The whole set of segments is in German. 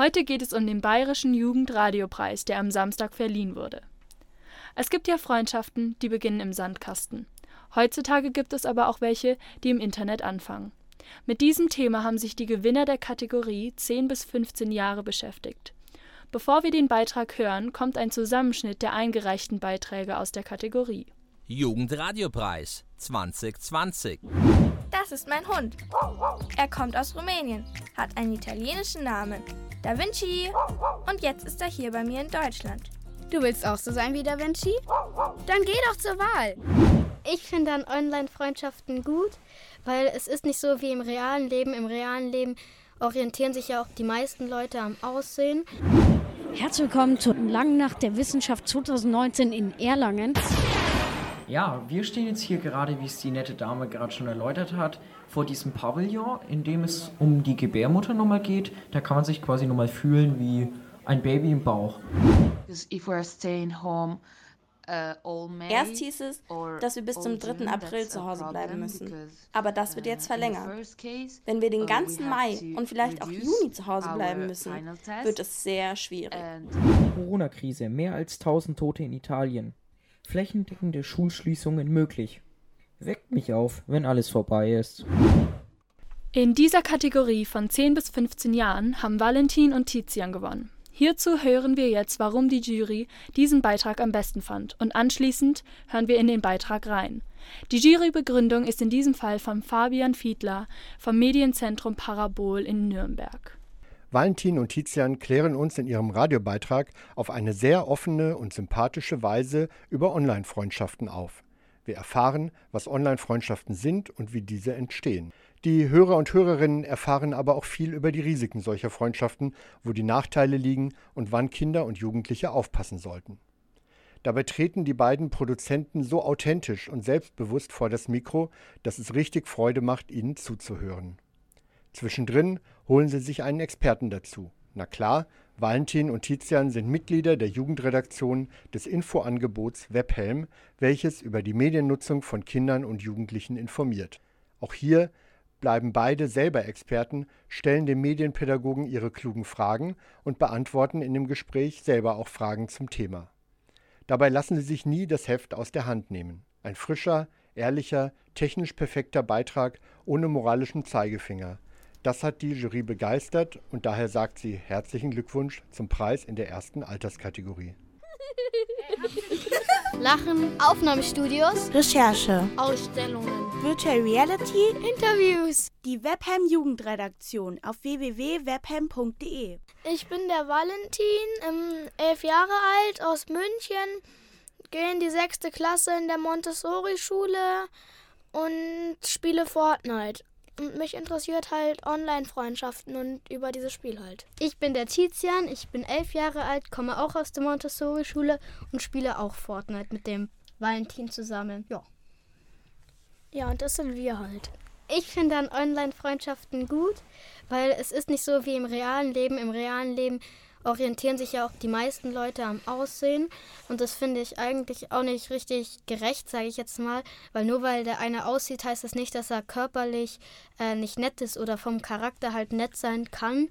Heute geht es um den Bayerischen Jugendradiopreis, der am Samstag verliehen wurde. Es gibt ja Freundschaften, die beginnen im Sandkasten. Heutzutage gibt es aber auch welche, die im Internet anfangen. Mit diesem Thema haben sich die Gewinner der Kategorie 10 bis 15 Jahre beschäftigt. Bevor wir den Beitrag hören, kommt ein Zusammenschnitt der eingereichten Beiträge aus der Kategorie. Jugendradiopreis 2020. Das ist mein Hund. Er kommt aus Rumänien, hat einen italienischen Namen, Da Vinci, und jetzt ist er hier bei mir in Deutschland. Du willst auch so sein wie Da Vinci? Dann geh doch zur Wahl. Ich finde an Online-Freundschaften gut, weil es ist nicht so wie im realen Leben. Im realen Leben orientieren sich ja auch die meisten Leute am Aussehen. Herzlich willkommen zur Langen Nacht der Wissenschaft 2019 in Erlangen. Ja, wir stehen jetzt hier gerade, wie es die nette Dame gerade schon erläutert hat, vor diesem Pavillon, in dem es um die Gebärmutter nochmal geht. Da kann man sich quasi nochmal fühlen wie ein Baby im Bauch. If we're staying home, Erst hieß es, dass wir bis zum 3. April zu Hause bleiben müssen. Aber das wird jetzt verlängert. Wenn wir den ganzen Mai und vielleicht auch Juni zu Hause bleiben müssen, wird es sehr schwierig. Corona-Krise, mehr als 1000 Tote in Italien. Flächendeckende Schulschließungen möglich. Weckt mich auf, wenn alles vorbei ist. In dieser Kategorie von 10 bis 15 Jahren haben Valentin und Tizian gewonnen. Hierzu hören wir jetzt, warum die Jury diesen Beitrag am besten fand, und anschließend hören wir in den Beitrag rein. Die Jurybegründung ist in diesem Fall von Fabian Fiedler vom Medienzentrum Parabol in Nürnberg. Valentin und Tizian klären uns in ihrem Radiobeitrag auf eine sehr offene und sympathische Weise über Online-Freundschaften auf. Wir erfahren, was Online-Freundschaften sind und wie diese entstehen. Die Hörer und Hörerinnen erfahren aber auch viel über die Risiken solcher Freundschaften, wo die Nachteile liegen und wann Kinder und Jugendliche aufpassen sollten. Dabei treten die beiden Produzenten so authentisch und selbstbewusst vor das Mikro, dass es richtig Freude macht, ihnen zuzuhören. Zwischendrin holen sie sich einen Experten dazu. Na klar, Valentin und Tizian sind Mitglieder der Jugendredaktion des Infoangebots Webhelm, welches über die Mediennutzung von Kindern und Jugendlichen informiert. Auch hier bleiben beide selber Experten, stellen dem Medienpädagogen ihre klugen Fragen und beantworten in dem Gespräch selber auch Fragen zum Thema. Dabei lassen sie sich nie das Heft aus der Hand nehmen. Ein frischer, ehrlicher, technisch perfekter Beitrag ohne moralischen Zeigefinger. Das hat die Jury begeistert und daher sagt sie herzlichen Glückwunsch zum Preis in der ersten Alterskategorie. Lachen, Aufnahmestudios, Recherche, Ausstellungen, Virtual Reality, Interviews. die Webham Jugendredaktion auf www.webham.de. Ich bin der Valentin, ähm, elf Jahre alt, aus München, gehe in die sechste Klasse in der Montessori-Schule und spiele Fortnite. Und mich interessiert halt Online-Freundschaften und über dieses Spiel halt. Ich bin der Tizian, ich bin elf Jahre alt, komme auch aus der Montessori-Schule und spiele auch Fortnite mit dem Valentin zusammen. Ja. Ja, und das sind wir halt. Ich finde an Online-Freundschaften gut, weil es ist nicht so wie im realen Leben. Im realen Leben orientieren sich ja auch die meisten Leute am Aussehen. Und das finde ich eigentlich auch nicht richtig gerecht, sage ich jetzt mal. Weil nur weil der eine aussieht, heißt das nicht, dass er körperlich äh, nicht nett ist oder vom Charakter halt nett sein kann.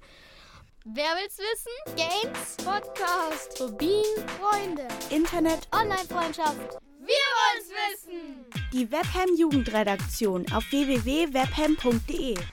Wer will's wissen? Games, Podcast, Rubin, Freunde, Internet, Online-Freundschaft. Wir wollen's wissen! die Webham Jugendredaktion auf www.webham.de.